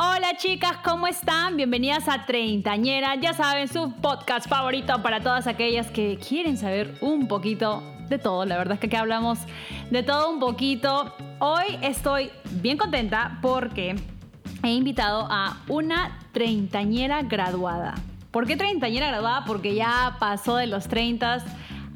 Hola chicas, ¿cómo están? Bienvenidas a Treintañera, ya saben, su podcast favorito para todas aquellas que quieren saber un poquito de todo. La verdad es que aquí hablamos de todo un poquito. Hoy estoy bien contenta porque he invitado a una treintañera graduada. ¿Por qué treintañera graduada? Porque ya pasó de los 30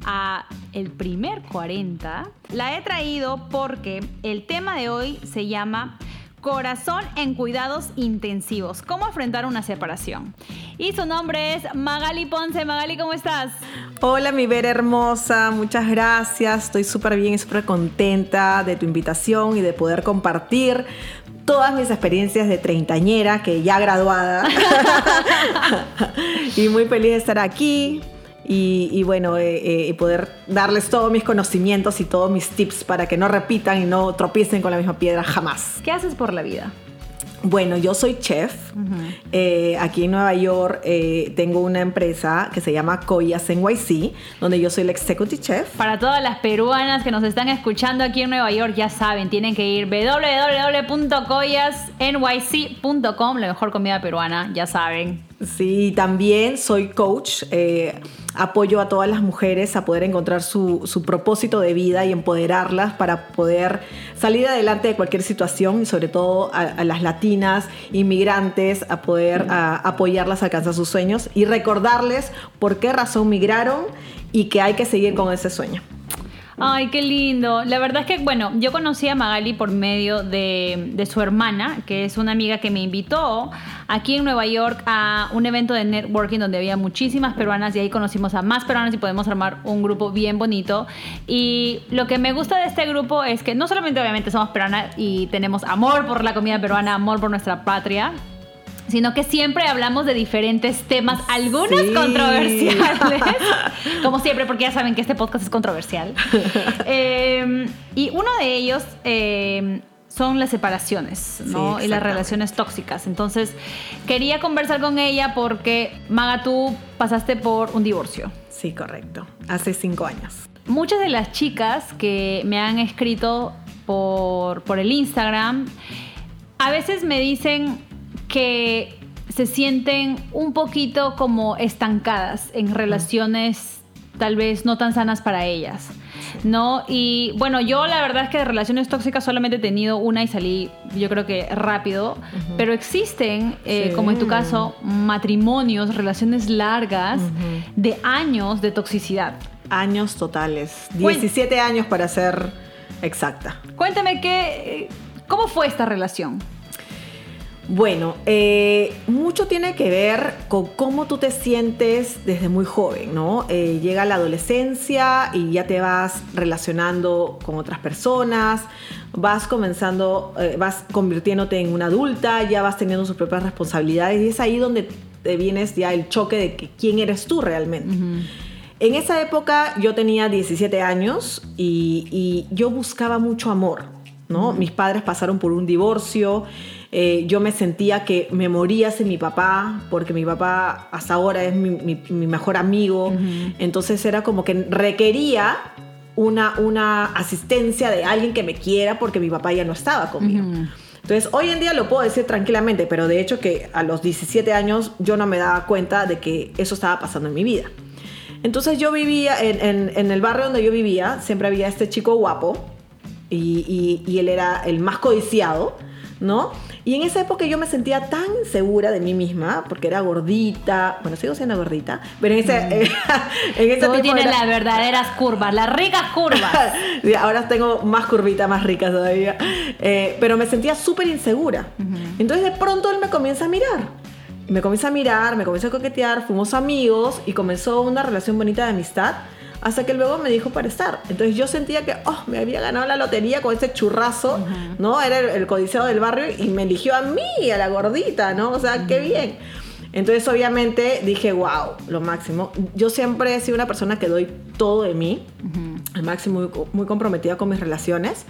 a el primer 40. La he traído porque el tema de hoy se llama Corazón en cuidados intensivos. ¿Cómo afrontar una separación? Y su nombre es Magali Ponce. Magali, ¿cómo estás? Hola, mi Vera hermosa. Muchas gracias. Estoy súper bien y súper contenta de tu invitación y de poder compartir todas mis experiencias de treintañera, que ya graduada. y muy feliz de estar aquí y, bueno, eh, eh, poder darles todos mis conocimientos y todos mis tips para que no repitan y no tropiecen con la misma piedra jamás. ¿Qué haces por la vida? Bueno, yo soy chef. Eh, aquí en Nueva York tengo una empresa que se llama Coyas NYC, donde yo soy el executive chef. Para todas las peruanas que nos están escuchando aquí en Nueva York, ya saben, tienen que ir www.coyasnyc.com, la mejor comida peruana, ya saben. Sí, también soy coach. Eh, apoyo a todas las mujeres a poder encontrar su, propósito de vida y empoderarlas para poder salir adelante de cualquier situación y sobre todo a, las latinas, inmigrantes, a poder apoyarlas a alcanzar sus sueños y recordarles por qué razón migraron y que hay que seguir con ese sueño. Ay, qué lindo. La verdad es que, bueno, yo conocí a Magali por medio de, su hermana, que es una amiga que me invitó aquí en Nueva York a un evento de networking donde había muchísimas peruanas y ahí conocimos a más peruanas y podemos armar un grupo bien bonito. Y lo que me gusta de este grupo es que no solamente obviamente somos peruanas y tenemos amor por la comida peruana, amor por nuestra patria, sino que siempre hablamos de diferentes temas, algunos controversiales, como siempre, porque ya saben que este podcast es controversial. Em, y uno de ellos em, son las separaciones ¿no? y las relaciones tóxicas. Entonces, quería conversar con ella porque, Maga, tú pasaste por un divorcio. Sí, correcto. Hace cinco años. Muchas de las chicas que me han escrito por, por el Instagram, a veces me dicen, que se sienten un poquito como estancadas en relaciones tal vez no tan sanas para ellas. ¿No? Y bueno, yo la verdad es que de relaciones tóxicas solamente he tenido una y salí, yo creo que rápido, pero existen, eh, como en tu caso, matrimonios, relaciones largas de años de toxicidad. Años totales, 17 años para ser exacta. Cuéntame qué, ¿cómo fue esta relación? Bueno, eh, mucho tiene que ver con cómo tú te sientes desde muy joven, ¿no? Eh, llega la adolescencia y ya te vas relacionando con otras personas, vas comenzando, eh, vas convirtiéndote en una adulta, ya vas teniendo sus propias responsabilidades y es ahí donde te vienes ya el choque de que, quién eres tú realmente. En esa época yo tenía 17 años y, yo buscaba mucho amor, ¿no? Mis padres pasaron por un divorcio. Eh, yo me sentía que me moría sin mi papá, porque mi papá hasta ahora es mi, mejor amigo. Entonces era como que requería una, una asistencia de alguien que me quiera porque mi papá ya no estaba conmigo. Entonces, hoy en día lo puedo decir tranquilamente, pero de hecho que a los 17 años yo no me daba cuenta de que eso estaba pasando en mi vida. Entonces yo vivía en, el barrio donde yo vivía, siempre había este chico guapo y, y él era el más codiciado, ¿no? Y en esa época yo me sentía tan segura de mí misma, porque era gordita, bueno, sigo siendo gordita, pero en ese, mm. en ese Tú tienes las verdaderas curvas, las ricas curvas. Ahora tengo más curvitas, más ricas todavía. Eh, pero me sentía súper insegura. Entonces de pronto él me comienza a mirar. Me comienza a mirar, me comienza a coquetear, fuimos amigos y comenzó una relación bonita de amistad hasta que luego me dijo para estar. Entonces yo sentía que, oh, me había ganado la lotería con ese churrazo, ¿no? Era el, el codiciado del barrio y me eligió a mí, a la gordita, ¿no? O sea, qué bien. Entonces, obviamente, dije, wow, lo máximo. Yo siempre he sido una persona que doy todo de mí, al máximo, muy, muy comprometida con mis relaciones.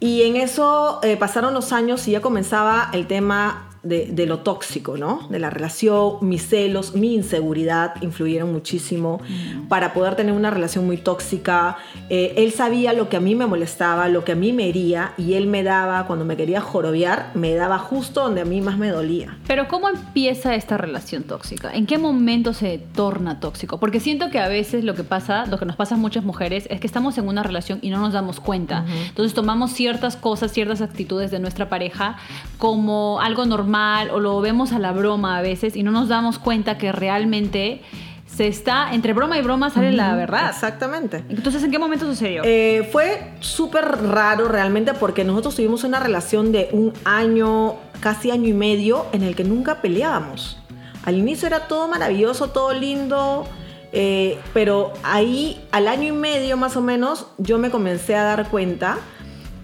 Y en eso eh, pasaron los años y ya comenzaba el tema de, lo tóxico, ¿no? De la relación, mis celos, mi inseguridad influyeron muchísimo para poder tener una relación muy tóxica. Eh, él sabía lo que a mí me molestaba, lo que a mí me hería y él me daba, cuando me quería jorobear, me daba justo donde a mí más me dolía. Pero ¿cómo empieza esta relación tóxica? ¿En qué momento se torna tóxico? Porque siento que a veces lo que pasa, lo que nos pasa a muchas mujeres es que estamos en una relación y no nos damos cuenta. Entonces tomamos ciertas cosas, ciertas actitudes de nuestra pareja como algo normal o lo vemos a la broma a veces y no nos damos cuenta que realmente se está, entre broma y broma sale la verdad. Exactamente. Entonces, ¿en qué momento sucedió? Eh, fue súper raro realmente porque nosotros tuvimos una relación de un año, casi año y medio, en el que nunca peleábamos. Al inicio era todo maravilloso, todo lindo, eh, pero ahí, al año y medio más o menos, yo me comencé a dar cuenta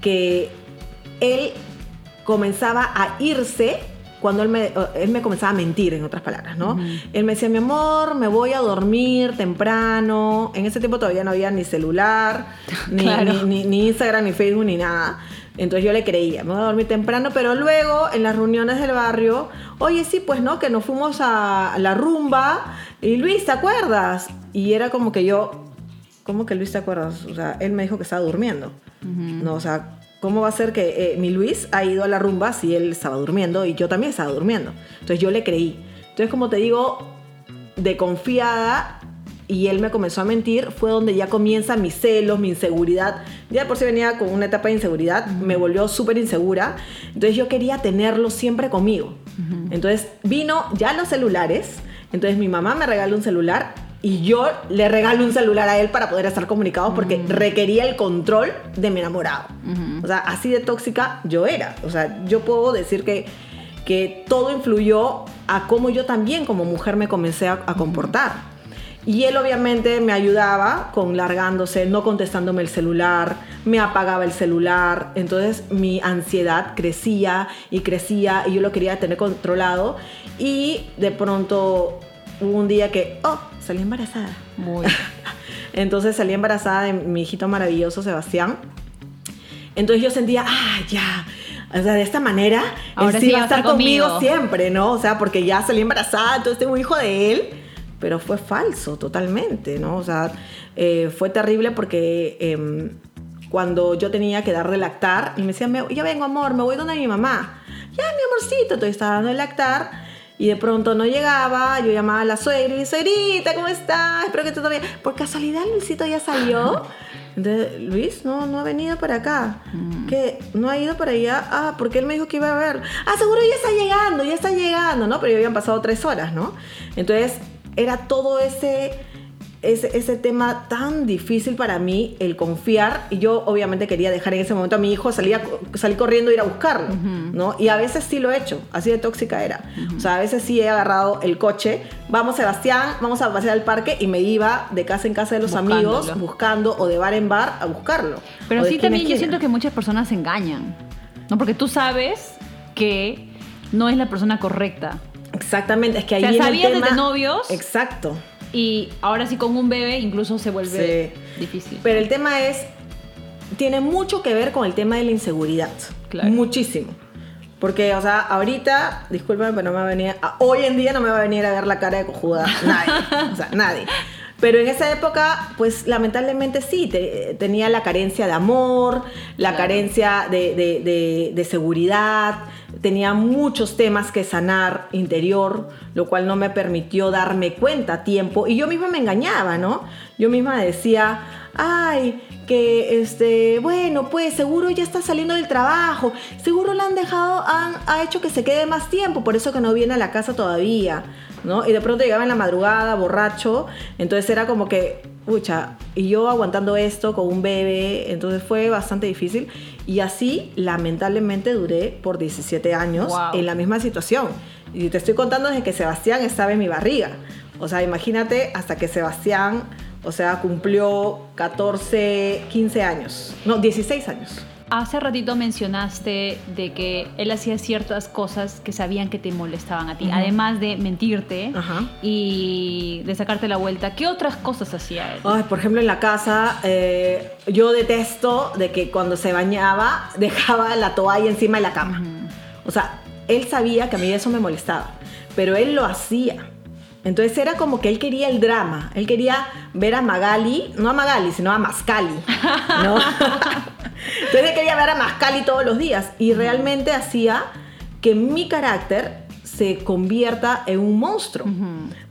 que él comenzaba a irse cuando él me, él me comenzaba a mentir, en otras palabras, ¿no? Él me decía, mi amor, me voy a dormir temprano. En ese tiempo todavía no había ni celular, ni, ni, Instagram, ni Facebook, ni nada. Entonces yo le creía, me voy a dormir temprano, pero luego en las reuniones del barrio, oye, sí, pues no, que nos fuimos a la rumba y Luis, ¿te acuerdas? Y era como que yo, ¿cómo que Luis te acuerdas? O sea, él me dijo que estaba durmiendo. No, o sea, ¿Cómo va a ser que eh, mi Luis ha ido a la rumba si él estaba durmiendo y yo también estaba durmiendo? Entonces yo le creí. Entonces, como te digo, de confiada y él me comenzó a mentir, fue donde ya comienza mis celos, mi inseguridad. Ya por si venía con una etapa de inseguridad, me volvió súper insegura. Entonces yo quería tenerlo siempre conmigo. Entonces vino ya los celulares. Entonces mi mamá me regaló un celular y yo le regalo un celular a él para poder estar comunicados porque requería el control de mi enamorado. O sea, así de tóxica yo era. O sea, yo puedo decir que, que todo influyó a cómo yo también como mujer me comencé a, comportar. Y él obviamente me ayudaba con largándose, no contestándome el celular, me apagaba el celular, entonces mi ansiedad crecía y crecía y yo lo quería tener controlado y de pronto hubo un día que, oh, salí embarazada. Muy. Entonces salí embarazada de mi hijito maravilloso, Sebastián. Entonces yo sentía, ah, ya. O sea, de esta manera, Ahora él sí va a estar conmigo. siempre, ¿no? O sea, porque ya salí embarazada, entonces tengo un hijo de él. Pero fue falso totalmente, ¿no? O sea, eh, fue terrible porque em, cuando yo tenía que dar de lactar, y me decía, ya vengo, amor, me voy donde mi mamá. Ya, mi amorcito, entonces estaba dando de lactar y de pronto no llegaba, yo llamaba a la suegra y suegrita, ¿cómo estás? Espero que tú todavía... Por casualidad Luisito ya salió. Entonces, Luis no, no ha venido para acá. Mm. ¿Qué? ¿No ha ido para allá? Ah, porque él me dijo que iba a ver. Ah, seguro ya está llegando, ya está llegando, ¿no? Pero ya habían pasado tres horas, ¿no? Entonces, era todo ese ese, ese, tema tan difícil para mí, el confiar, y yo obviamente quería dejar en ese momento a mi hijo, salía, salí corriendo a ir a buscarlo, ¿no? Y a veces sí lo he hecho, así de tóxica era. O sea, a veces sí he agarrado el coche, vamos Sebastián, vamos a pasear al parque, y me iba de casa en casa de los amigos buscando, o de bar en bar a buscarlo. Pero sí también yo siento que muchas personas se engañan, ¿no? Porque tú sabes que no es la persona correcta. Exactamente, es que ahí o sea, sabías desde novios. Exacto y ahora sí con un bebé incluso se vuelve difícil. Pero el tema es, tiene mucho que ver con el tema de la inseguridad. Muchísimo. Porque, o sea, ahorita, discúlpame, pero no me va a venir, hoy en día no me va a venir a ver la cara de cojuda nadie. o sea, nadie. Pero en esa época, pues lamentablemente sí, tenía la carencia de amor, la carencia de, seguridad, tenía muchos temas que sanar interior, lo cual no me permitió darme cuenta tiempo. Y yo misma me engañaba, ¿no? Yo misma decía, ay, que este, bueno, pues seguro ya está saliendo del trabajo, seguro le han dejado, han, ha hecho que se quede más tiempo, por eso que no viene a la casa todavía. ¿no? Y de pronto llegaba en la madrugada, borracho, entonces era como que, pucha, y yo aguantando esto con un bebé, entonces fue bastante difícil. Y así, lamentablemente, duré por 17 años en la misma situación. Y te estoy contando desde que Sebastián estaba en mi barriga. O sea, imagínate hasta que Sebastián O sea, cumplió 14, 15 años. No, 16 años. Hace ratito mencionaste de que él hacía ciertas cosas que sabían que te molestaban a ti, además de mentirte y de sacarte la vuelta. ¿Qué otras cosas hacía él? Ay, por ejemplo, en la casa, eh, yo detesto de que cuando se bañaba dejaba la toalla encima de la cama. O sea, él sabía que a mí eso me molestaba, pero él lo hacía. Entonces era como que él quería el drama. Él quería ver a Magali, no a Magali, sino a Mascali. ¿no? Entonces él quería ver a Mascali todos los días y realmente hacía que mi carácter se convierta en un monstruo.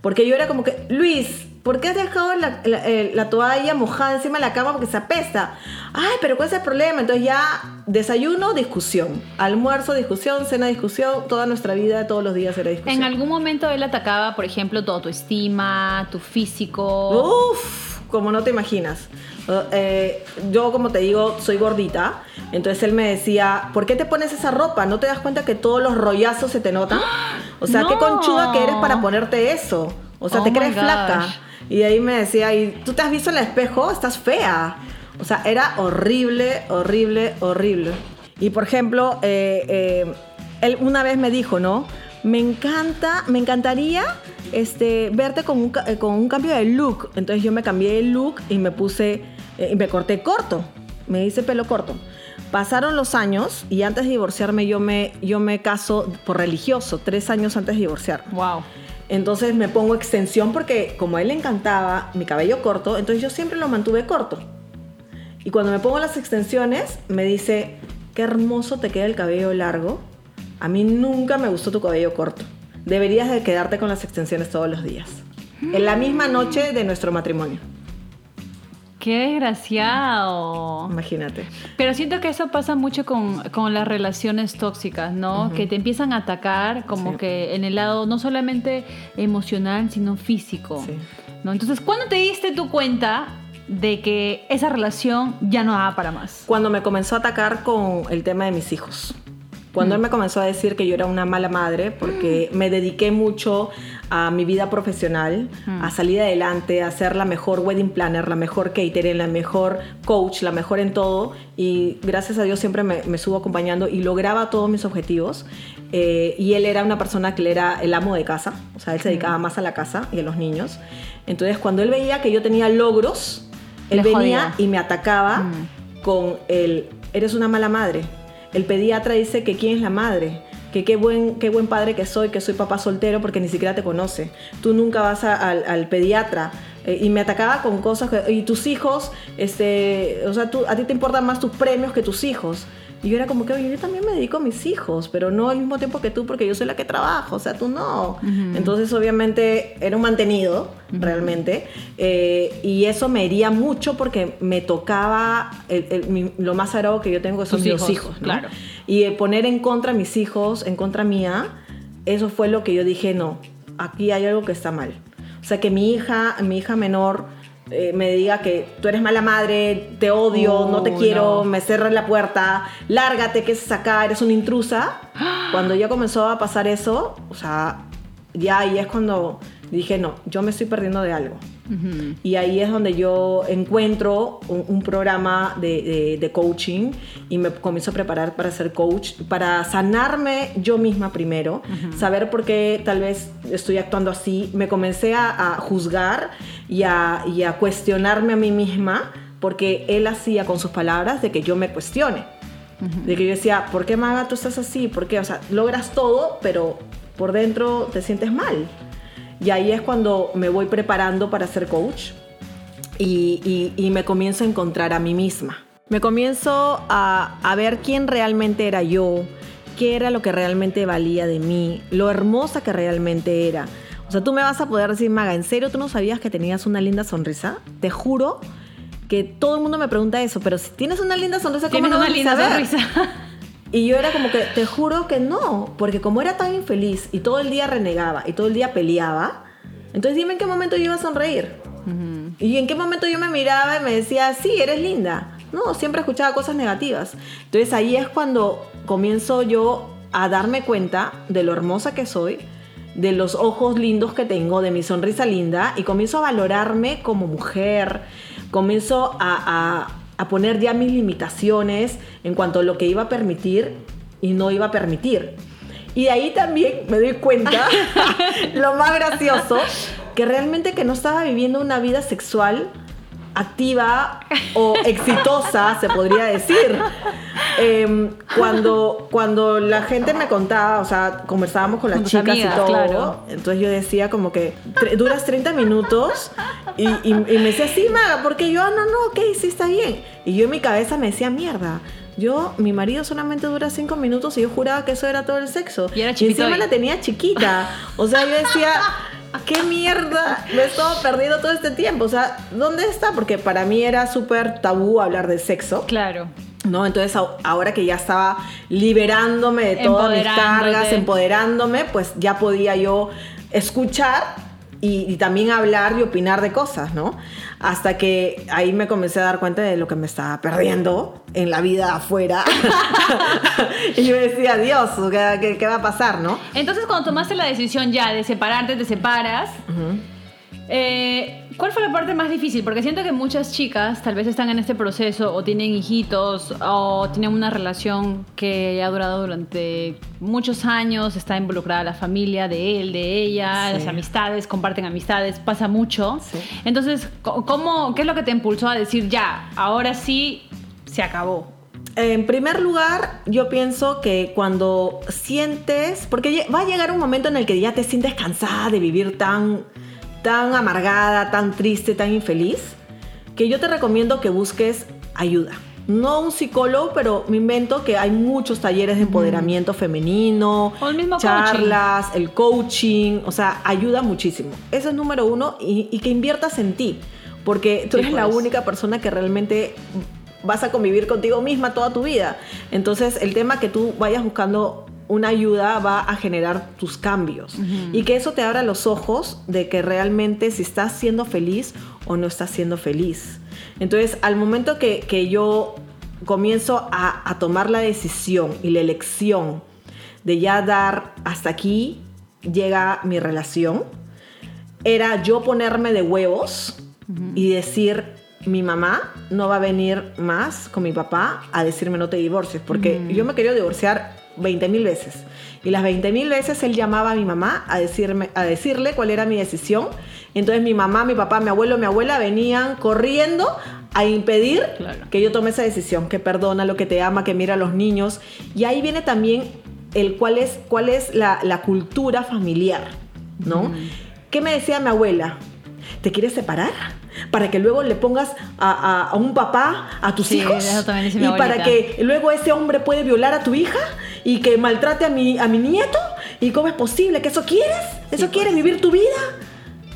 Porque yo era como que, Luis, ¿por qué has dejado la, la- eh, la toalla mojada encima de la cama porque se apesta? Ay, pero ¿cuál es el problema? Entonces ya desayuno, discusión. Almuerzo, discusión. Cena, discusión. Toda nuestra vida, todos los días era discusión. En algún momento él atacaba, por ejemplo, tu autoestima, tu físico. Uf, como no te imaginas. Uh, eh, yo, como te digo, soy gordita. Entonces él me decía, ¿por qué te pones esa ropa? ¿No te das cuenta que todos los rollazos se te notan? O sea, qué conchuda que eres para ponerte eso. O sea, Oh te crees gosh. flaca. Y ahí me decía, ¿y tú te has visto en el espejo? Estás fea. O sea, era horrible, horrible, horrible. Y por ejemplo, eh, eh, él una vez me dijo, ¿no? Me encanta, me encantaría este, verte con un, eh, con un cambio de look. Entonces yo me cambié de look y me puse, y me corté corto. Me hice pelo corto. Pasaron los años y antes de divorciarme yo me, yo me caso por religioso, tres años antes de divorciarme. Wow. Entonces me pongo extensión porque como a él le encantaba mi cabello corto, entonces yo siempre lo mantuve corto. Y cuando me pongo las extensiones, me dice, qué hermoso te queda el cabello largo. A mí nunca me gustó tu cabello corto. Deberías de quedarte con las extensiones todos los días. En la misma noche de nuestro matrimonio. Qué desgraciado. Imagínate. Pero siento que eso pasa mucho con, con las relaciones tóxicas, ¿no? Que te empiezan a atacar como Sí. que en el lado no solamente emocional, sino físico. Sí. ¿no? Entonces, ¿cuándo te diste tu cuenta de que esa relación ya no daba para más? Cuando me comenzó a atacar con el tema de mis hijos. Cuando él me comenzó a decir que yo era una mala madre porque me dediqué mucho a mi vida profesional, a salir adelante, a ser la mejor wedding planner, la mejor caterer, la mejor coach, la mejor en todo. Y gracias a Dios siempre me, me estuvo acompañando y lograba todos mis objetivos. Eh, y él era una persona que era el amo de casa, o sea, él se dedicaba más a la casa y a los niños. Entonces, cuando él veía que yo tenía logros, él Le venía jodía. y me atacaba Mm. con el eres una mala madre. El pediatra dice que quién es la madre, que qué buen, qué buen padre que soy, que soy papá soltero porque ni siquiera te conoce. Tú nunca vas al, al pediatra. Eh, y me atacaba con cosas que, y tus hijos, este, o sea, a ti te importan más tus premios que tus hijos. Y yo era como que, oye, yo también me dedico a mis hijos, pero no al mismo tiempo que tú porque yo soy la que trabajo, o sea, tú no. Entonces, obviamente, era un mantenido, realmente, eh, y eso me hería mucho porque me tocaba el- el- mi- lo más sagrado que yo tengo, que son mis hijos, hijos, ¿no? claro. Y eh, poner en contra a mis hijos, en contra mía, eso fue lo que yo dije, no, aquí hay algo que está mal. O sea, que mi hija, mi hija menor eh, me diga que tú eres mala madre, te odio, no te quiero, no. me cerré la puerta, lárgate, ¿qué es acá? Eres una intrusa. Cuando ya comenzó a pasar eso, o sea, ya ahí es cuando dije, no, yo me estoy perdiendo de algo. Y ahí es donde yo encuentro un, un programa de, de- de coaching y me comienzo a preparar para ser coach, para sanarme yo misma primero, saber por qué tal vez estoy actuando así. Me comencé a, a juzgar y a, y a cuestionarme a mí misma porque él hacía con sus palabras de que yo me cuestione. De que yo decía, ¿por qué Maga tú estás así? ¿Por qué? O sea, logras todo, pero por dentro te sientes mal. Y ahí es cuando me voy preparando para ser coach y, y- y me comienzo a encontrar a mí misma. Me comienzo a, a ver quién realmente era yo, qué era lo que realmente valía de mí, lo hermosa que realmente era. O sea, tú me vas a poder decir, Maga, ¿en serio tú no sabías que tenías una linda sonrisa? Te juro que todo el mundo me pregunta eso, pero si tienes una linda sonrisa, ¿cómo Tienes no una vas a linda saber? sonrisa. Y yo era como que, te juro que no, porque como era tan infeliz y todo el día renegaba y todo el día peleaba, entonces dime en qué momento yo iba a sonreír. Y en qué momento yo me miraba y me decía, sí, eres linda. No, siempre escuchaba cosas negativas. Entonces ahí es cuando comienzo yo a darme cuenta de lo hermosa que soy de los ojos lindos que tengo, de mi sonrisa linda, y comienzo a valorarme como mujer, comienzo a, a, a poner ya mis limitaciones en cuanto a lo que iba a permitir y no iba a permitir. Y de ahí también me doy cuenta, lo más gracioso, que realmente que no estaba viviendo una vida sexual activa o exitosa, se podría decir. Em, cuando, cuando la gente me contaba, o sea, conversábamos con las Con chicas amigas, y todo, claro. entonces yo decía como que "Tre- duras 30 minutos y, y- y me decía, sí, Maga, porque yo, "Ah, no, no, ok, sí está bien. Y yo en mi cabeza me decía, mierda. Yo, mi marido solamente dura 5 minutos y yo juraba que eso era todo el sexo. Y era encima la tenía chiquita. O sea, yo decía, ¿qué mierda me he estado perdiendo todo este tiempo? O sea, ¿dónde está? Porque para mí era súper tabú hablar de sexo. Claro. ¿no? Entonces ahora que ya estaba liberándome de todas mis cargas, empoderándome, pues ya podía yo escuchar y, y también hablar y opinar de cosas, ¿no? Hasta que ahí me comencé a dar cuenta de lo que me estaba perdiendo en la vida afuera. y yo decía, Dios, ¿qué, qué, qué va a pasar, no? Entonces, cuando tomaste la decisión ya de separarte, te separas. Eh, ¿Cuál fue la parte más difícil? Porque siento que muchas chicas tal vez están en este proceso o tienen hijitos o tienen una relación que ha durado durante muchos años, está involucrada la familia de él, de ella, Sí. las amistades, comparten amistades, pasa mucho. Sí. Entonces, ¿cómo, ¿qué es lo que te impulsó a decir ya, ahora sí, se acabó? En primer lugar, yo pienso que cuando sientes, porque va a llegar un momento en el que ya te sientes cansada de vivir tan, tan amargada, tan triste, tan infeliz, que yo te recomiendo que busques ayuda. No un psicólogo, pero me invento que hay muchos talleres de empoderamiento femenino, O el mismo charlas, el coaching, o sea, ayuda muchísimo. Eso es número uno y, y que inviertas en ti, porque tú Sí, eres la pues. única persona que realmente vas a convivir contigo misma toda tu vida. Entonces, el tema que tú vayas buscando una ayuda va a generar tus cambios. Y que eso te abra los ojos de que realmente si estás siendo feliz o no estás siendo feliz. Entonces, al momento que, que yo comienzo a, a tomar la decisión y la elección de ya dar hasta aquí llega mi relación, era yo ponerme de huevos y decir, mi mamá no va a venir más con mi papá a decirme no te divorcies, porque yo me quería divorciar 20 mil veces. Y las 20 mil veces él llamaba a mi mamá a, decirme, a decirle cuál era mi decisión. Entonces mi mamá, mi papá, mi abuelo, mi abuela venían corriendo a impedir Claro. que yo tome esa decisión, que perdona lo que te ama, que mira a los niños. Y ahí viene también el cuál es, cuál es la, la cultura familiar, ¿no? ¿Qué me decía mi abuela? ¿Te quieres separar? Para que luego le pongas a, a- a un papá a tus Sí, hijos. eso también dice mi y para que luego ese hombre puede violar a tu hija y que maltrate a mi, a mi nieto. ¿Y cómo es posible? ¿Que eso quieres? ¿Eso Sí, quieres pues. vivir tu vida?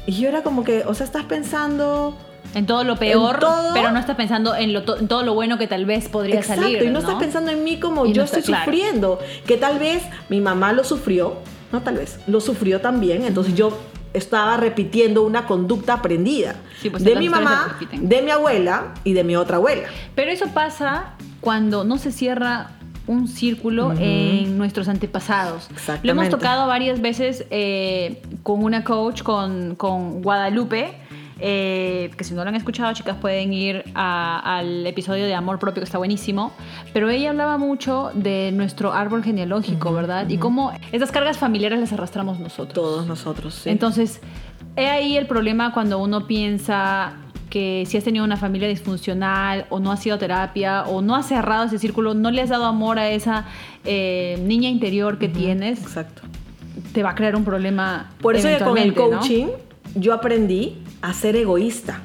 Y yo era como que, o sea, estás pensando... En todo lo peor, todo. pero no estás pensando en, lo en todo lo bueno que tal vez podría Exacto, salir. y no, estás pensando en mí como Y no yo está- estoy claro. sufriendo, que tal vez mi mamá lo sufrió, no tal vez, lo sufrió también, entonces yo estaba repitiendo una conducta aprendida Sí, pues, de mi mamá, de mi abuela y de mi otra abuela. Pero eso pasa cuando no se cierra un círculo en nuestros antepasados. Lo hemos tocado varias veces eh, con una coach, con, con Guadalupe. eh, que si no lo han escuchado, chicas, pueden ir a- al episodio de Amor Propio, que está buenísimo. Pero ella hablaba mucho de nuestro árbol genealógico, ¿verdad? Y cómo esas cargas familiares las arrastramos nosotros. Todos nosotros, sí. Entonces, he ahí el problema cuando uno piensa que si has tenido una familia disfuncional o no has ido a terapia o no has cerrado ese círculo, no le has dado amor a esa eh, niña interior que tienes, Exacto. te va a crear un problema. Por eso que con el coaching yo aprendí a ser egoísta.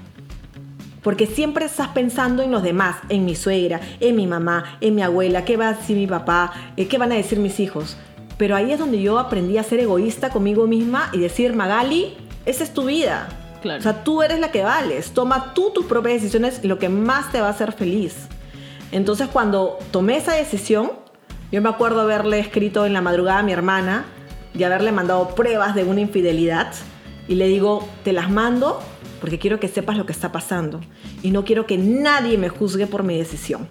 Porque siempre estás pensando en los demás, en mi suegra, en mi mamá, en mi abuela, qué va a decir mi papá, Eh, qué van a decir mis hijos. Pero ahí es donde yo aprendí a ser egoísta conmigo misma y decir, Magali, esa es tu vida. O sea, tú eres la que vales. Toma tú tus propias decisiones, lo que más te va a hacer feliz. Entonces, cuando tomé esa decisión, yo me acuerdo haberle escrito en la madrugada a mi hermana y haberle mandado pruebas de una infidelidad. Y le digo, te las mando porque quiero que sepas lo que está pasando. Y no quiero que nadie me juzgue por mi decisión.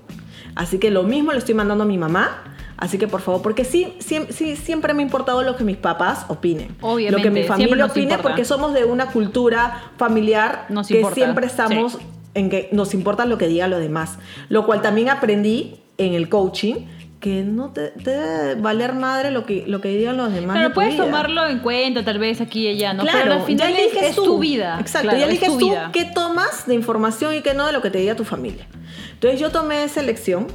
Así que lo mismo le estoy mandando a mi mamá, Así que por favor, porque sí, sí, sí, siempre me ha importado lo que mis papás opinen. Obviamente, Lo que mi familia opine, importa. porque somos de una cultura familiar Nos que importa, siempre estamos sí. en que nos importa lo que digan los demás. Lo cual también aprendí en el coaching, que no te, te debe valer madre lo que, lo que digan los demás. de Pero puedes vida. tomarlo en cuenta, tal vez aquí y allá, ¿no? Claro, Pero al final ya es, eliges es tú. tu vida. Exacto, Claro, ya es eliges tú vida. qué tomas de información y qué no de lo que te diga tu familia. Entonces yo tomé esa elección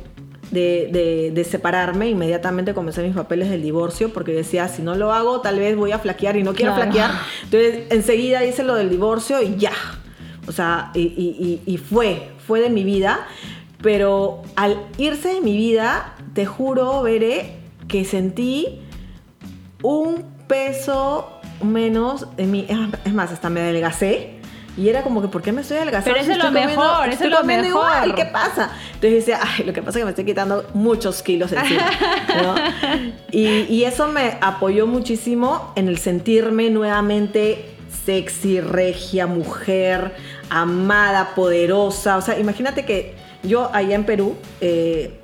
de, de- de separarme, inmediatamente comencé mis papeles del divorcio porque decía, si no lo hago, tal vez voy a flaquear y no quiero Claro. flaquear. Entonces enseguida hice lo del divorcio y ya. O sea, y, y- y- y fue, fue de mi vida. Pero al irse de mi vida, te juro, Veré, que sentí un peso menos en mí. Es- Es más, hasta me adelgacé. Y era como que, ¿por qué me estoy adelgazando? Pero eso es lo comiendo- mejor, eso es lo mejor. igual, ¿qué pasa? Entonces decía, ay, lo que pasa es que me estoy quitando muchos kilos encima. ¿no? y, y eso me apoyó muchísimo en el sentirme nuevamente sexy, regia, mujer, amada, poderosa. O sea, imagínate que yo allá en Perú, eh,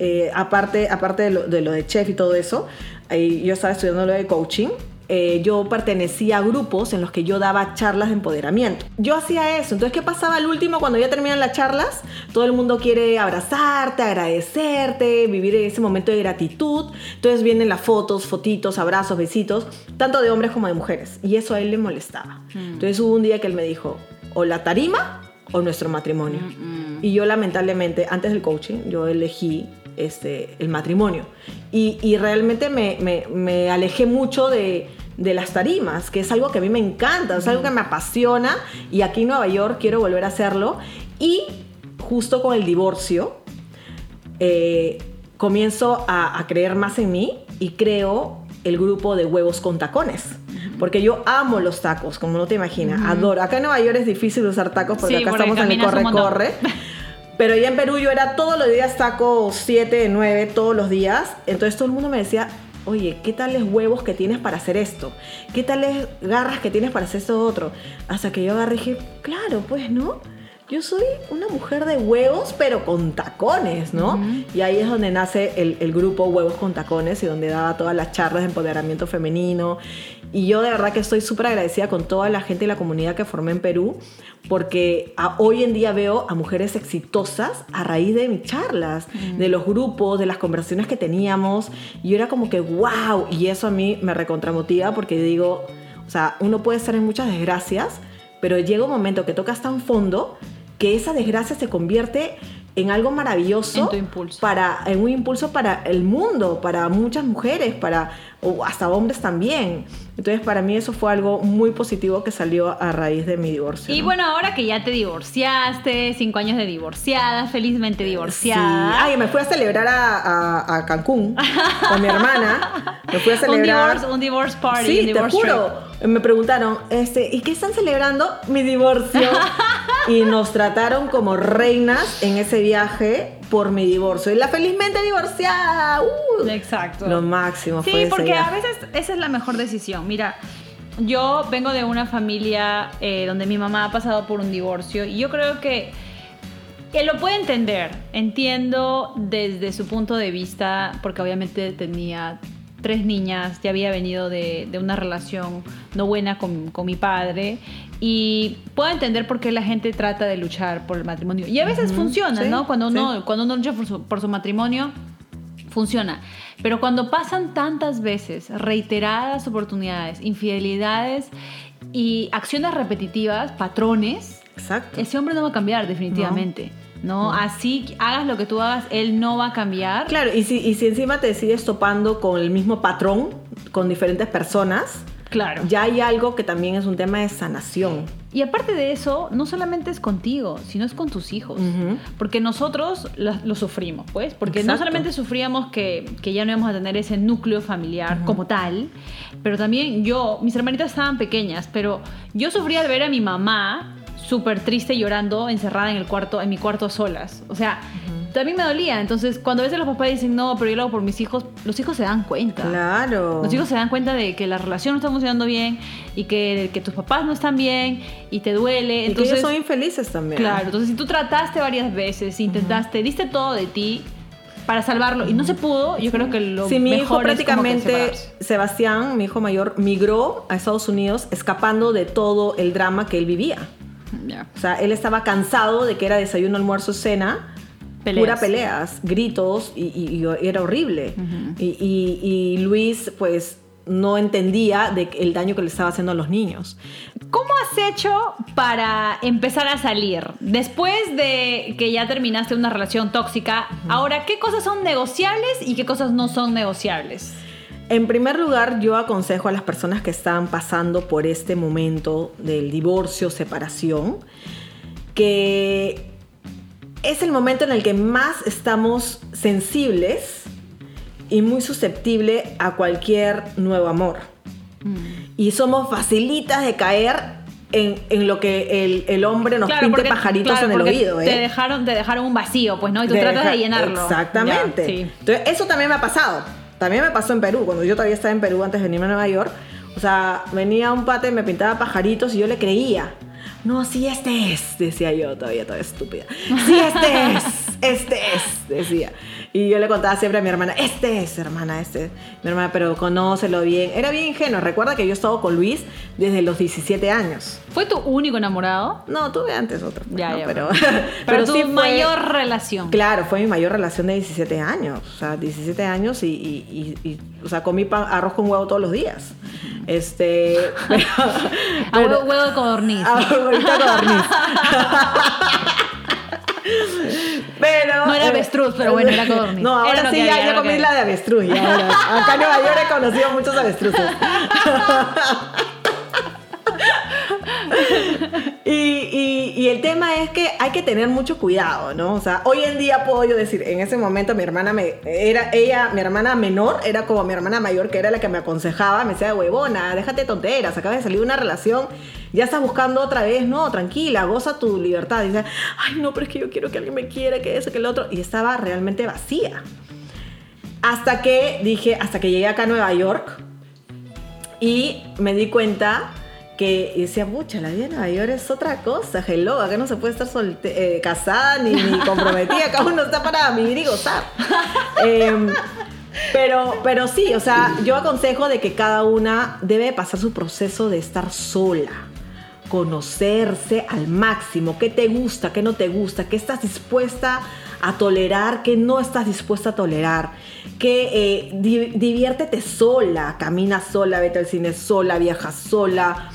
eh, aparte, aparte de, lo, de lo de chef y todo eso, ahí yo estaba estudiando lo de coaching. Eh, yo pertenecía a grupos en los que yo daba charlas de empoderamiento. Yo hacía eso. Entonces, ¿qué pasaba al último cuando ya terminan las charlas? Todo el mundo quiere abrazarte, agradecerte, vivir ese momento de gratitud. Entonces vienen las fotos, fotitos, abrazos, besitos, tanto de hombres como de mujeres. Y eso a él le molestaba. Entonces hubo un día que él me dijo, o la tarima o nuestro matrimonio. Y yo lamentablemente, antes del coaching, yo elegí este, el matrimonio. Y, y realmente me, me- me alejé mucho de, de las tarimas, que es algo que a mí me encanta, es algo que me apasiona. Y aquí en Nueva York quiero volver a hacerlo. Y justo con el divorcio, eh, comienzo a, a creer más en mí y creo el grupo de huevos con tacones. Porque yo amo los tacos, como no te imaginas. Adoro. Acá en Nueva York es difícil usar tacos porque Sí, acá porque estamos en el corre-corre. Pero ya en Perú yo era todos los días tacos 7, 9, todos los días. Entonces todo el mundo me decía, oye, ¿qué tales huevos que tienes para hacer esto? ¿Qué tales garras que tienes para hacer esto otro? Hasta que yo agarré y dije, claro, pues, ¿no? Yo soy una mujer de huevos, pero con tacones, ¿no? Y ahí es donde nace el, el grupo Huevos con Tacones y donde daba todas las charlas de empoderamiento femenino. Y yo de verdad que estoy súper agradecida con toda la gente y la comunidad que formé en Perú, porque a- hoy en día veo a mujeres exitosas a raíz de mis charlas, de los grupos, de las conversaciones que teníamos. Y yo era como que, wow, y eso a mí me recontramotiva porque digo, o sea, uno puede estar en muchas desgracias, pero llega un momento que tocas tan fondo que esa desgracia se convierte en algo maravilloso En para en un impulso para el mundo, para muchas mujeres, para o hasta hombres también. Entonces, para mí eso fue algo muy positivo que salió a raíz de mi divorcio. Y ¿no? bueno, ahora que ya te divorciaste, cinco años de divorciada, felizmente divorciada. Sí. Ay, me fui a celebrar a, a- a Cancún con mi hermana. Me fui a un celebrar. divorce, un divorce party, Sí, un te juro. Me preguntaron, este, ¿y qué están celebrando? Mi divorcio. y nos trataron como reinas en ese viaje por mi divorcio. Y la felizmente divorciada. ¡uh! Exacto. Lo máximo Sí, porque a veces esa es la mejor decisión. Mira, yo vengo de una familia eh, donde mi mamá ha pasado por un divorcio y yo creo que que lo puede entender. Entiendo desde su punto de vista, porque obviamente tenía tres niñas, ya había venido de, de una relación no buena con, con mi padre. Y puedo entender por qué la gente trata de luchar por el matrimonio. Y a veces funciona, sí, ¿no? Cuando uno, sí. cuando uno lucha por su, por su matrimonio, funciona. Pero cuando pasan tantas veces, reiteradas oportunidades, infidelidades y acciones repetitivas, patrones, Exacto. ese hombre no va a cambiar definitivamente. No, así hagas lo que tú hagas, él no va a cambiar. Claro, y si, y si encima te sigues topando con el mismo patrón, con diferentes personas, Claro. ya hay algo que también es un tema de sanación. Y aparte de eso, no solamente es contigo, sino es con tus hijos. Porque nosotros lo, lo sufrimos, pues. Porque no solamente sufríamos que, que ya no íbamos a tener ese núcleo familiar como tal, pero también yo, mis hermanitas estaban pequeñas, pero yo sufría al ver a mi mamá súper triste llorando, encerrada en el cuarto, en mi cuarto a solas. O sea, también me dolía. Entonces, cuando a veces los papás dicen, no, pero yo lo hago por mis hijos, los hijos se dan cuenta. Claro. Los hijos se dan cuenta de que la relación no está funcionando bien y que, que tus papás no están bien y te duele. y Entonces, que ellos son infelices también. claro, entonces si tú trataste varias veces, intentaste, diste todo de ti para salvarlo y no se pudo, yo creo que lo Sí, mi mejor hijo prácticamente. Sebastián, mi hijo mayor, migró a Estados Unidos escapando de todo el drama que él vivía. Ya. O sea, él estaba cansado de que era desayuno, almuerzo, cena. Peleas. Pura peleas, gritos y, y- y era horrible. y, y- y Luis, pues, no entendía de el daño que le estaba haciendo a los niños. ¿Cómo has hecho para empezar a salir? Después de que ya terminaste una relación tóxica, ahora, ¿qué cosas son negociables y qué cosas no son negociables? En primer lugar, yo aconsejo a las personas que están pasando por este momento del divorcio, separación, que es el momento en el que más estamos sensibles y muy susceptibles a cualquier nuevo amor. Y somos facilitas de caer en, en lo que el, el hombre nos pinte pajaritos claro, en el oído. Te ¿eh? dejaron, te dejaron un vacío, pues, ¿no? Y tú De tratas de llenarlo. Exactamente. Ya, sí. Entonces, eso también me ha pasado. También me pasó en Perú, cuando yo todavía estaba en Perú antes de venirme a Nueva York. O sea, venía un pate, me pintaba pajaritos y yo le creía. No, sí, este es, decía yo, todavía toda estúpida. Sí, este es, este es, decía. Y yo le contaba siempre a mi hermana, este es, hermana, este es. Mi hermana, pero conócelo bien. Era bien ingenuo. Recuerda que yo he estado con Luis desde los 17 años. ¿Fue tu único enamorado? No, tuve antes otro. pues, Ya, ¿no? ya, pero, Pero, tu sí fue- mayor relación. Claro, fue mi mayor relación de 17 años. O sea, 17 años y, y- y- y, o sea, comí pan- arroz con huevo todos los días. Este. Pero, A pero- huevo, huevo de codorniz. Huevito de codorniz. Pero. No era eh, avestruz, pero bueno, era codorniz. No, ahora Era sí ya, había, ya era lo comí la de avestruz. ya, ahora. Acá en Nueva York he conocido muchos avestruces. Y, y- y el tema es que hay que tener mucho cuidado, ¿no? O sea, hoy en día puedo yo decir, en ese momento mi hermana me, era, ella, mi hermana menor, era como mi hermana mayor, que era la que me aconsejaba, me decía, huevona, déjate tonteras, acabas de salir de una relación, ya estás buscando otra vez, no, tranquila, goza tu libertad. Y dice, ay, no, pero es que yo quiero que alguien me quiera, que eso, que el otro. Y estaba realmente vacía. Hasta que dije, hasta que llegué acá a Nueva York y me di cuenta que y decía, pucha, la vida de Nueva York es otra cosa, hello, acá no se puede estar solte- eh, casada ni, ni comprometida, acá uno está para vivir y gozar. Em, pero, pero sí, o sea, yo aconsejo de que cada una debe pasar su proceso de estar sola, conocerse al máximo, qué te gusta, qué no te gusta, qué estás dispuesta a tolerar, qué no estás dispuesta a tolerar, que eh, di- diviértete sola, camina sola, vete al cine sola, viaja sola.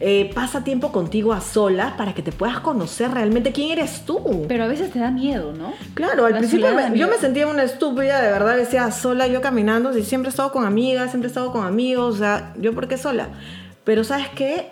eh, pasa tiempo contigo a sola para que te puedas conocer realmente quién eres tú. Pero a veces te da miedo, ¿no? Claro, al La principio me- yo me sentía una estúpida, de verdad, decía sola, yo caminando, siempre he estado con amigas, siempre he estado con amigos, o sea, yo por qué sola. Pero ¿sabes qué?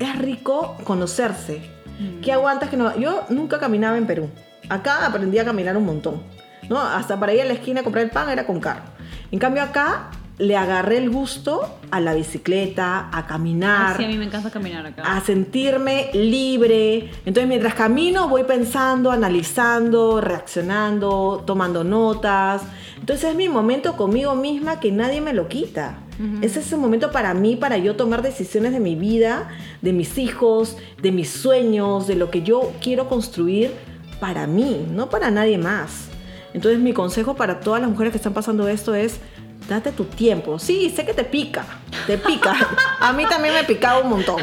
Es rico conocerse. Mm. ¿Qué aguantas que no? Yo nunca caminaba en Perú. Acá aprendí a caminar un montón. ¿no? Hasta para ir a la esquina a comprar el pan era con carro. En cambio acá le agarré el gusto a la bicicleta, a caminar Ah, sí, a mí me encanta caminar acá. a sentirme libre. Entonces, mientras camino, voy pensando, analizando, reaccionando, tomando notas. Entonces, es mi momento conmigo misma que nadie me lo quita. Ese es el momento para mí, para yo tomar decisiones de mi vida, de mis hijos, de mis sueños, de lo que yo quiero construir para mí, no para nadie más. Entonces, mi consejo para todas las mujeres que están pasando esto es date tu tiempo. Sí, sé que te pica, te pica. A mí también me picaba un montón.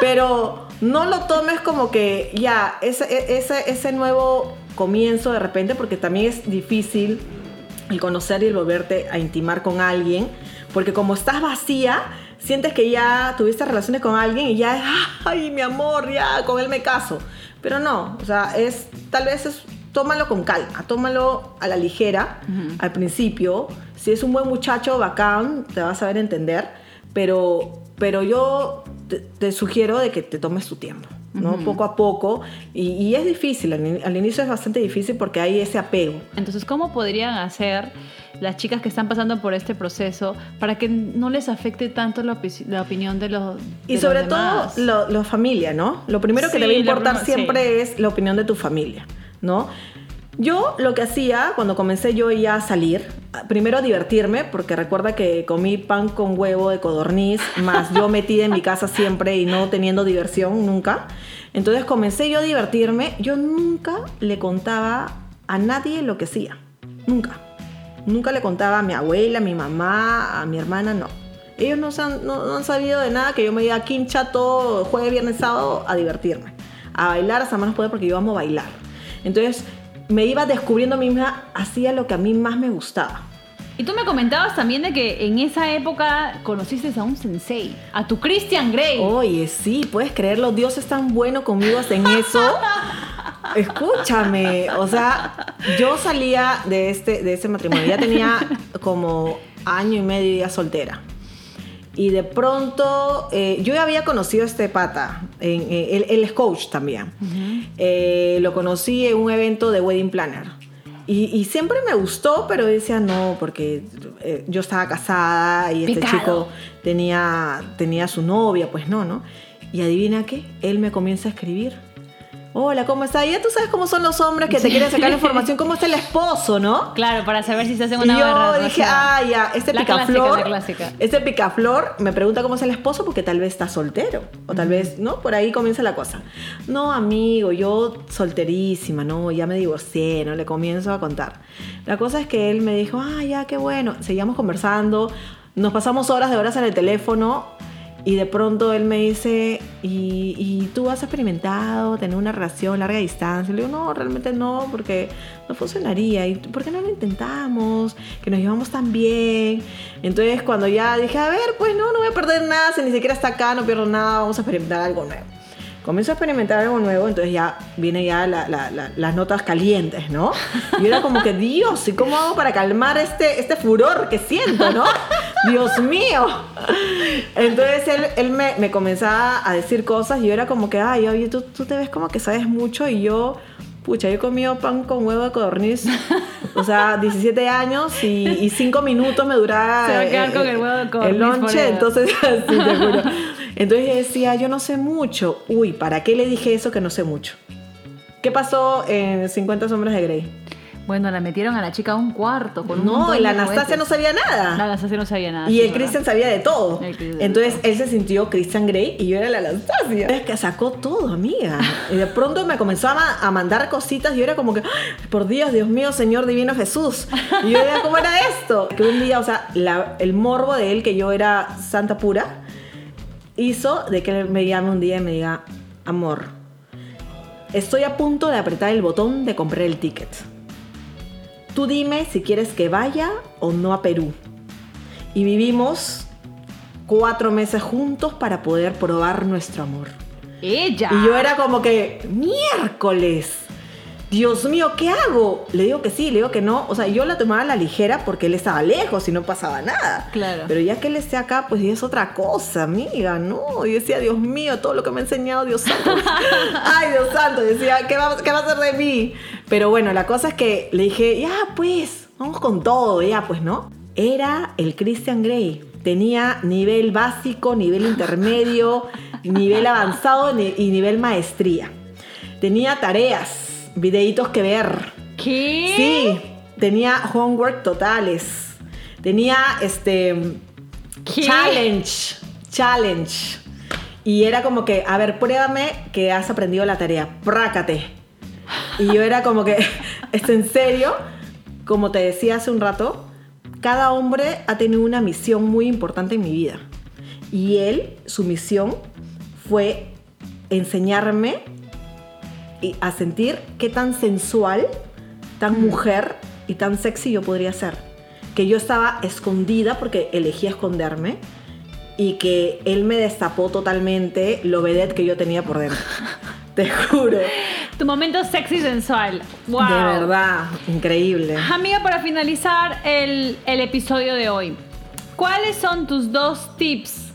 Pero no lo tomes como que ya, ese, ese, ese nuevo comienzo de repente, porque también es difícil el conocer y el volverte a intimar con alguien, porque como estás vacía, sientes que ya tuviste relaciones con alguien y ya es, ay, mi amor, ya, con él me caso. Pero no, o sea, es, tal vez es, tómalo con calma, tómalo a la ligera al principio. Si es un buen muchacho, bacán, te vas a saber entender, pero, pero yo te, te sugiero de que te tomes tu tiempo. ¿no? Poco a poco. Y, y es difícil, al, al inicio es bastante difícil porque hay ese apego. Entonces, ¿cómo podrían hacer las chicas que están pasando por este proceso para que no les afecte tanto la, opi- la opinión de los Y de sobre los todo demás? lo familia, ¿no? Lo primero que Sí, debe importar siempre es la opinión de tu familia, ¿no? Yo lo que hacía cuando comencé yo ya a salir, primero divertirme, porque recuerda que comí pan con huevo de codorniz, más yo metida en mi casa siempre y no teniendo diversión nunca. Entonces comencé yo a divertirme, yo nunca le contaba a nadie lo que hacía, nunca. Nunca le contaba a mi abuela, a mi mamá, a mi hermana, no. Ellos no, han, no, han sabido de nada que yo me iba a quincha todo jueves, viernes, sábado a divertirme. A bailar hasta manos poder porque yo amo bailar. Entonces me iba descubriendo a mí misma, hacía lo que a mí más me gustaba. Y tú me comentabas también de que en esa época conociste a un sensei, a tu Christian Grey. Oye, sí, puedes creerlo, Dios es tan bueno conmigo en eso. Escúchame, o sea, yo salía de este, de ese matrimonio, ya tenía como año y medio ya soltera. Y de pronto, eh, yo ya había conocido a este pata, en, eh, él, es coach también. Eh, lo conocí en un evento de Wedding Planner. Y, siempre me gustó, pero decía no, porque eh, yo estaba casada y este chico tenía, tenía su novia, pues no, ¿no? Y adivina qué, él me comienza a escribir Hola, ¿cómo está? Ya tú sabes cómo son los hombres que te quieren sacar información, cómo está el esposo, ¿no? Claro, para saber si se hacen una Y yo dije, ah, ya, este picaflor. Clásica, Este picaflor me pregunta cómo es el esposo porque tal vez está soltero. O tal vez, ¿no? Por ahí comienza la cosa. No, amigo, yo solterísima, no, ya me divorcié, ¿no? Le comienzo a contar. La cosa es que él me dijo, ah, ya, qué bueno. Seguíamos conversando. Nos pasamos horas de horas en el teléfono y de pronto él me dice, ¿y, tú has experimentado tener una relación larga distancia? le digo, no, realmente no, porque no funcionaría. ¿Y por qué no lo intentamos? Que nos llevamos tan bien. Entonces cuando ya dije, a ver, pues no, no voy a perder nada, si ni siquiera está acá, no pierdo nada, vamos a experimentar algo nuevo comienzo a experimentar algo nuevo, entonces ya viene ya las notas calientes, ¿no? Y era como que, Dios, ¿y cómo hago para calmar este, este furor que siento, ¿no? Dios mío. Entonces él, él me, me, comenzaba a decir cosas y yo era como que, ay, oye, tú, tú te ves como que sabes mucho y yo pucha, yo he comido pan con huevo de codorniz, o sea, 17 años y, 5 minutos me duraba Se va a quedar con el huevo de codorniz. El lonche, entonces, sí, te juro. Entonces decía, yo no sé mucho. Uy, ¿para qué le dije eso que no sé mucho? ¿Qué pasó en 50 sombras de Grey? Bueno, la metieron a la chica a un cuarto con un No, y la Anastasia no sabía nada. La Anastasia no sabía nada. Y el Christian sabía de todo. Entonces él se sintió Christian Grey y yo era la Anastasia. Es que sacó todo, amiga. Y de pronto me comenzó a, mandar cositas y yo era como que, por Dios, Dios mío, Señor Divino Jesús. Y yo era, ¿cómo era esto? Que un día, o sea, el morbo de él, que yo era santa pura, hizo de que él me llame un día y me diga, amor, estoy a punto de apretar el botón de comprar el ticket Tú dime si quieres que vaya o no a Perú. Y vivimos cuatro meses juntos para poder probar nuestro amor. Ella. Y yo era como que, miércoles. Dios mío, ¿qué hago? Le digo que sí, le digo que no. O sea, yo la tomaba a la ligera porque él estaba lejos y no pasaba nada. Claro. Pero ya que él esté acá, pues ya es otra cosa, amiga, ¿no? Y decía, Dios mío, todo lo que me ha enseñado Dios santo. Ay, Dios santo. Decía, ¿qué va, ¿qué va a hacer de mí? Pero bueno, la cosa es que le dije, ya, pues, vamos con todo, ya, pues, ¿no? Era el Christian Grey. Tenía nivel básico, nivel intermedio, nivel avanzado y nivel maestría. Tenía tareas videitos que ver. ¿Qué? Sí, tenía homework totales. Tenía este challenge, challenge. Y era como que, a ver, pruébame que has aprendido la tarea, prácate. Y yo era como que, ¿es en serio? Como te decía hace un rato, cada hombre ha tenido una misión muy importante en mi vida. Y él, su misión fue enseñarme a sentir qué tan sensual, tan mujer y tan sexy yo podría ser. Que yo estaba escondida porque elegí esconderme y que él me destapó totalmente lo vedette que yo tenía por dentro. Te juro. Tu momento sexy sensual. Wow. De verdad, increíble. Amiga, para finalizar el, el episodio de hoy, ¿cuáles son tus dos tips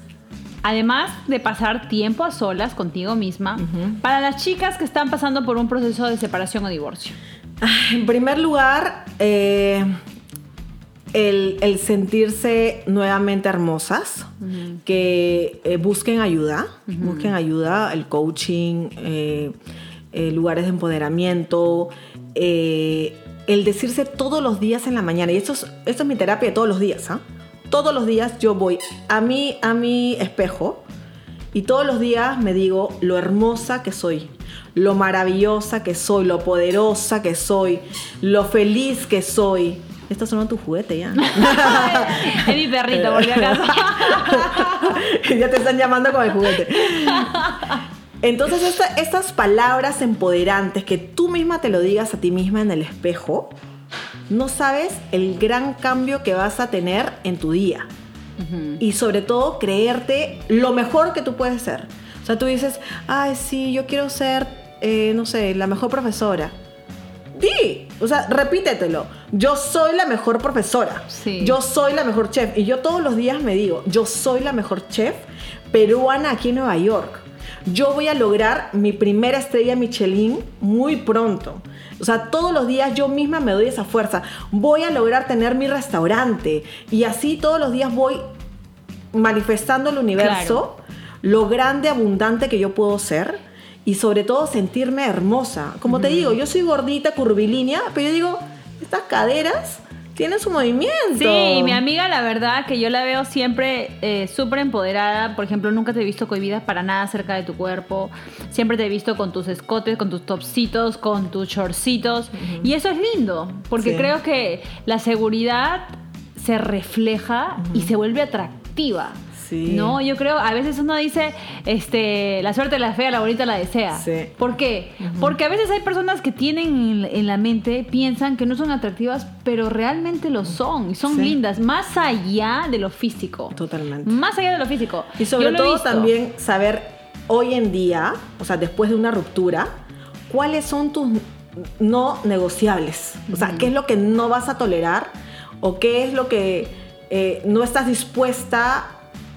Además de pasar tiempo a solas contigo misma, para las chicas que están pasando por un proceso de separación o divorcio. En primer lugar, eh, el, sentirse nuevamente hermosas, que eh, busquen ayuda, busquen ayuda, el coaching, eh, lugares de empoderamiento, el decirse todos los días en la mañana, y esto es, esto es mi terapia de todos los días, ¿ah? todos los días yo voy a mi, a mi espejo y todos los días me digo lo hermosa que soy, lo maravillosa que soy, lo poderosa que soy, lo feliz que soy. Estos son tus juguetes ya. es mi perrito, por si acaso. ya te están llamando con el juguete. Entonces, estas palabras empoderantes que tú misma te lo digas a ti misma en el espejo, no sabes el gran cambio que vas a tener en tu día. Y sobre todo, creerte lo mejor que tú puedes ser. O sea, tú dices, ay, sí, yo quiero ser, eh, no sé, la mejor profesora. Sí, o sea, repítetelo. Yo soy la mejor profesora. Sí. Yo soy la mejor chef. Y yo todos los días me digo, yo soy la mejor chef peruana aquí en Nueva York yo voy a lograr mi primera estrella Michelin muy pronto. O sea, todos los días yo misma me doy esa fuerza. Voy a lograr tener mi restaurante. Y así todos los días voy manifestando al universo lo grande, abundante que yo puedo ser. Y sobre todo sentirme hermosa. Como te digo, yo soy gordita, curvilínea, pero yo digo, estas caderas tiene su movimiento. Sí, mi amiga, la verdad que yo la veo siempre eh, súper empoderada. Por ejemplo, nunca te he visto cohibida para nada cerca de tu cuerpo. Siempre te he visto con tus escotes, con tus topsitos, con tus shortcitos. Y eso es lindo, porque creo que la seguridad se refleja y se vuelve atractiva. No, yo creo, a veces uno dice, este, la suerte la fea, la bonita la desea. Sí. ¿Por qué? Porque a veces hay personas que tienen en la mente, piensan que no son atractivas, pero realmente lo son y son lindas, más allá de lo físico. Totalmente. Más allá de lo físico. Y sobre todo también saber hoy en día, o sea, después de una ruptura, cuáles son tus no negociables. O sea, qué es lo que no vas a tolerar o qué es lo que eh, no estás dispuesta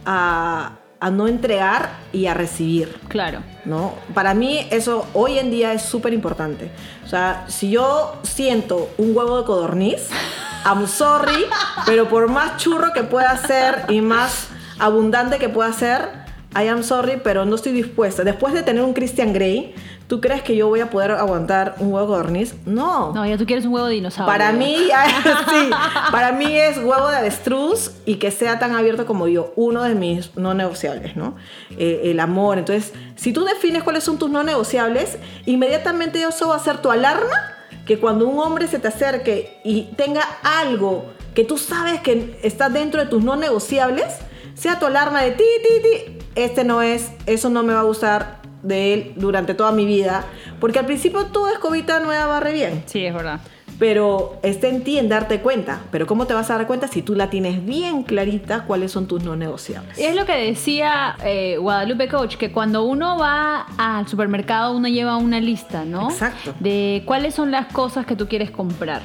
a, no entregar y a recibir. Claro. ¿no? Para mí eso hoy en día es súper importante. O sea, si yo siento un huevo de codorniz, I'm sorry, pero por más churro que pueda ser y más abundante que pueda ser, I am sorry, pero no estoy dispuesta. Después de tener un Christian Grey, ¿Tú crees que yo voy a poder aguantar un huevo de codorniz? No. No, ya tú quieres un huevo de dinosaurio. Para mí, sí, para mí es huevo de avestruz y que sea tan abierto como yo. Uno de mis no negociables, ¿no? Eh, el amor. Entonces, si tú defines cuáles son tus no negociables, inmediatamente eso va a ser tu alarma que cuando un hombre se te acerque y tenga algo que tú sabes que está dentro de tus no negociables, sea tu alarma de ti, ti, ti, este no es, eso no me va a gustar, de él durante toda mi vida, porque al principio todo escobita nueva barre bien. Sí, es verdad. Pero está en ti en darte cuenta. Pero ¿cómo te vas a dar cuenta si tú la tienes bien clarita cuáles son tus no negociables? Es lo que decía eh, Guadalupe Coach, que cuando uno va al supermercado uno lleva una lista, ¿no? Exacto. De cuáles son las cosas que tú quieres comprar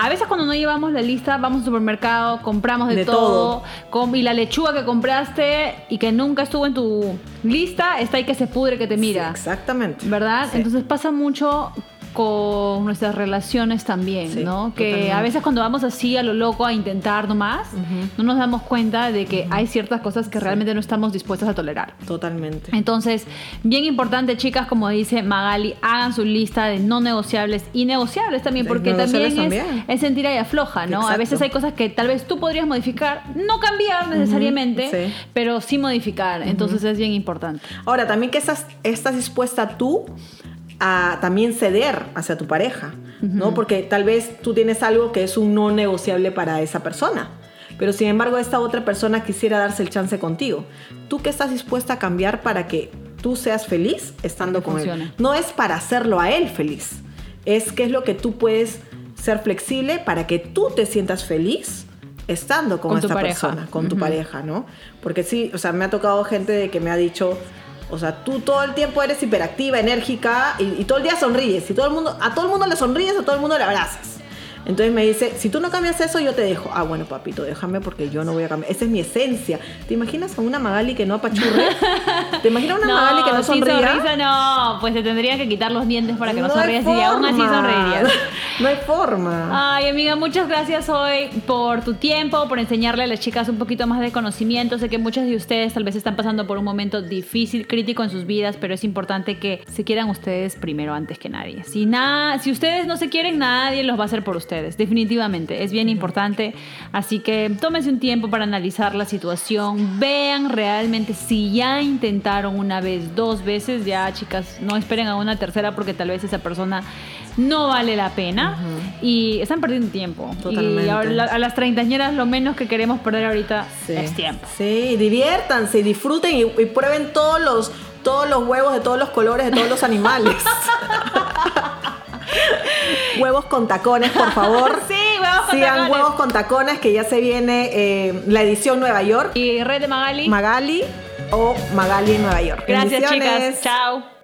a veces cuando no llevamos la lista, vamos al supermercado, compramos de, todo, y la lechuga que compraste y que nunca estuvo en tu lista, está ahí que se pudre, que te mira. exactamente. ¿Verdad? Entonces pasa mucho con nuestras relaciones también, ¿no? Que a veces cuando vamos así a lo loco a intentar nomás, no nos damos cuenta de que hay ciertas cosas que realmente no estamos dispuestas a tolerar. Totalmente. Entonces, bien importante, chicas, como dice Magali, hagan su lista de no negociables y negociables también, porque también es, sentir ahí afloja, ¿no? A veces hay cosas que tal vez tú podrías modificar, no cambiar necesariamente, pero sí modificar. Entonces es bien importante. Ahora, también que estás, estás dispuesta tú a también ceder hacia tu pareja, ¿no? Porque tal vez tú tienes algo que es un no negociable para esa persona, pero sin embargo esta otra persona quisiera darse el chance contigo. ¿Tú qué estás dispuesta a cambiar para que tú seas feliz estando con él? No es para hacerlo a él feliz, es qué es lo que tú puedes ser flexible para que tú te sientas feliz estando con, esta persona, con tu pareja, ¿no? Porque sí, o sea, me ha tocado gente de que me ha dicho, o sea, tú todo el tiempo eres hiperactiva, enérgica y, todo el día sonríes. Y todo el mundo, a todo el mundo le sonríes, a todo el mundo le abrazas. Entonces me dice, si tú no cambias eso, yo te dejo. Ah, bueno, papito, déjame porque yo no voy a cambiar. Esa es mi esencia. ¿Te imaginas a una Magali que no apachurre? ¿Te imaginas a una Magali que no sonría? sonrisa no, pues te tendrían que quitar los dientes para que no, no sonrías y aún así sonreirías. No hay forma. Ay, amiga, muchas gracias hoy por tu tiempo, por enseñarle a las chicas un poquito más de conocimiento. Sé que muchas de ustedes tal vez están pasando por un momento difícil, crítico en sus vidas, pero es importante que se quieran ustedes primero antes que nadie. Si nada, si ustedes no se quieren, nadie los va a hacer por ustedes. Ustedes, definitivamente, es bien importante. Así que tómense un tiempo para analizar la situación, vean realmente si ya intentaron una vez, dos veces, ya chicas, no esperen a una tercera porque tal vez esa persona no vale la pena y están perdiendo tiempo. Totalmente. Y a, a las treintañeras lo menos que queremos perder ahorita Sí. es tiempo. Sí, diviértanse, disfruten y, y prueben todos los, todos los huevos de todos los colores de todos los animales. huevos con tacones, por favor. Sí, huevos con Sigan tacones. huevos con tacones, que ya se viene eh, la edición Nueva York. Y Red de Magali. Magali o Magali en Nueva York. Gracias chicas. Chao.